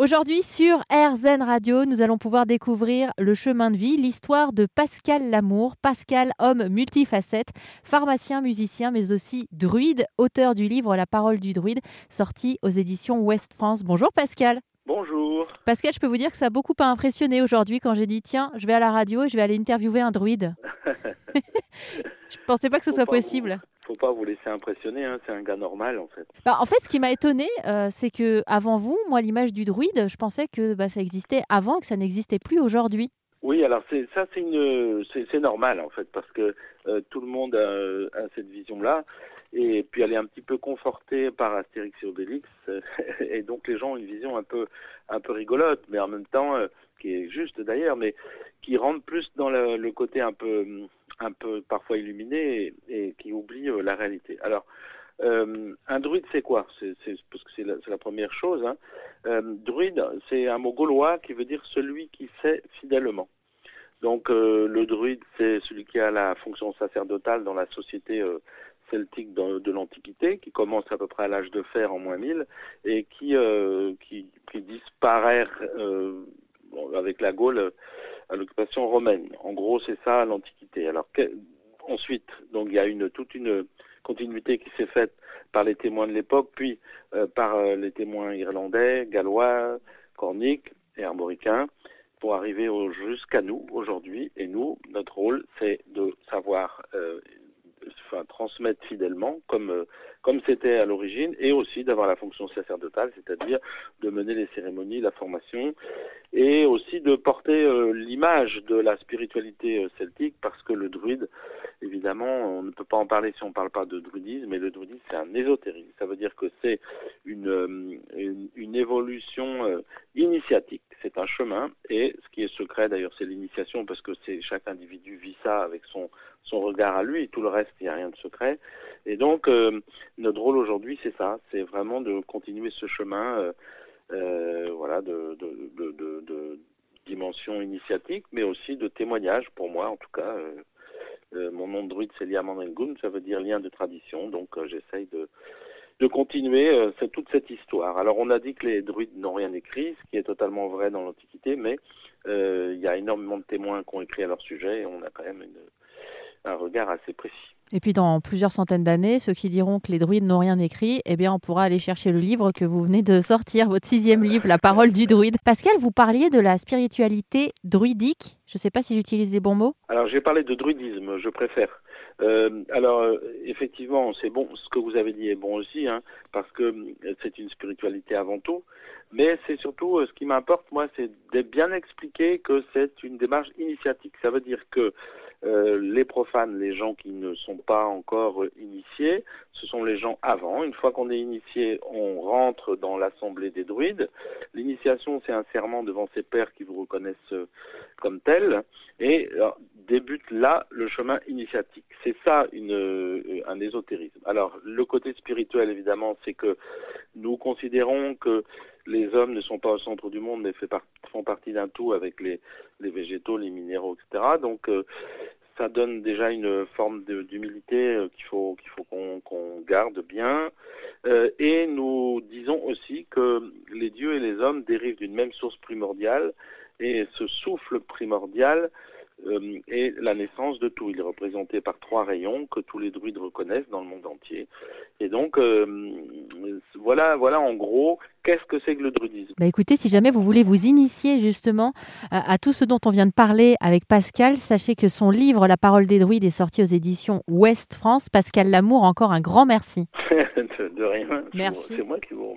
Aujourd'hui sur RZN Radio, nous allons pouvoir découvrir le chemin de vie, l'histoire de Pascal Lamour. Pascal, homme multifacette, pharmacien, musicien, mais aussi druide, auteur du livre La parole du druide, sorti aux éditions Ouest France. Bonjour Pascal. Bonjour. Pascal, je peux vous dire que ça a beaucoup impressionné aujourd'hui quand j'ai dit tiens, je vais à la radio et je vais aller interviewer un druide. je ne pensais pas que ce soit possible faut pas vous laisser impressionner, hein, c'est un gars normal en fait. Bah, en fait, ce qui m'a étonné, euh, c'est que avant vous, moi, l'image du druide, je pensais que bah, ça existait avant et que ça n'existait plus aujourd'hui. Oui, alors c'est ça, c'est une, c'est normal en fait, parce que euh, tout le monde a, cette vision-là, et puis elle est un petit peu confortée par Astérix et Obélix, et donc les gens ont une vision un peu, un peu rigolote, mais en même temps, euh, qui est juste d'ailleurs, mais qui rentre plus dans le côté un peu un peu parfois illuminé et, qui oublie euh, la réalité. Alors, euh, un druide, c'est quoi? C'est, Parce que c'est la, première chose. Hein. Euh, druide, c'est un mot gaulois qui veut dire celui qui sait fidèlement. Donc, le druide, c'est celui qui a la fonction sacerdotale dans la société celtique de, l'Antiquité, qui commence à peu près à l'âge de fer en moins 1000 et qui, qui disparaît avec la Gaule à l'occupation romaine. En gros, c'est ça l'Antiquité. Alors ensuite, donc il y a une toute une continuité qui s'est faite par les témoins de l'époque, puis euh, par euh, les témoins irlandais, gallois, corniques et armoricains, pour arriver jusqu'à nous aujourd'hui. Et nous, notre rôle, c'est de savoir euh, transmettre fidèlement, comme comme c'était à l'origine, et aussi d'avoir la fonction sacerdotale, c'est-à-dire de mener les cérémonies, la formation, et aussi de porter euh, l'image de la spiritualité euh, celtique, parce que le druide, évidemment, on ne peut pas en parler si on ne parle pas de druidisme, mais le druidisme, c'est un ésotérisme. Ça veut dire que c'est une, euh, une, évolution initiatique, c'est un chemin, et ce qui est secret, d'ailleurs, c'est l'initiation, parce que c'est chaque individu vit ça avec son, son regard à lui, et tout le reste, il n'y a rien de secret. Et donc, notre rôle aujourd'hui, c'est ça, c'est vraiment de continuer ce chemin euh, voilà, de, dimension initiatique, mais aussi de témoignage pour moi, en tout cas. Euh, euh, mon nom de druide, c'est Liamanengun, ça veut dire lien de tradition, donc j'essaye de, de continuer toute cette histoire. Alors on a dit que les druides n'ont rien écrit, ce qui est totalement vrai dans l'Antiquité, mais il y a énormément de témoins qui ont écrit à leur sujet et on a quand même un regard assez précis. Et puis dans plusieurs centaines d'années, ceux qui diront que les druides n'ont rien écrit, eh bien on pourra aller chercher le livre que vous venez de sortir, votre sixième livre, La parole du druide. Pascal, vous parliez de la spiritualité druidique. Je ne sais pas si j'utilise les bons mots. Alors j'ai parlé de druidisme, je préfère. Euh, alors effectivement, c'est bon, ce que vous avez dit est bon aussi, hein, parce que euh, c'est une spiritualité avant tout. Mais c'est surtout euh, ce qui m'importe, moi, c'est de bien expliquer que c'est une démarche initiatique. Ça veut dire que euh, les profanes, les gens qui ne sont pas encore initiés, ce sont les gens avant. Une fois qu'on est initié, on rentre dans l'assemblée des druides. L'initiation, c'est un serment devant ses pères qui vous reconnaissent euh, comme tel. Et débute là le chemin initiatique. C'est ça euh, un ésotérisme. Alors, le côté spirituel, évidemment, c'est que nous considérons que les hommes ne sont pas au centre du monde, mais font partie d'un tout avec les, végétaux, les minéraux, etc. Donc, ça donne déjà une forme d'humilité euh, qu'il faut qu'on garde bien. Euh, et nous disons aussi que les dieux et les hommes dérivent d'une même source primordiale et ce souffle primordial euh, est la naissance de tout. Il est représenté par trois rayons que tous les druides reconnaissent dans le monde entier. Et donc, voilà, voilà en gros qu'est-ce que c'est que le druidisme. Bah écoutez, si jamais vous voulez vous initier justement à, tout ce dont on vient de parler avec Pascal, sachez que son livre La parole des druides est sorti aux éditions Ouest France. Pascal Lamour, encore un grand merci. de, rien. Merci. C'est moi qui vous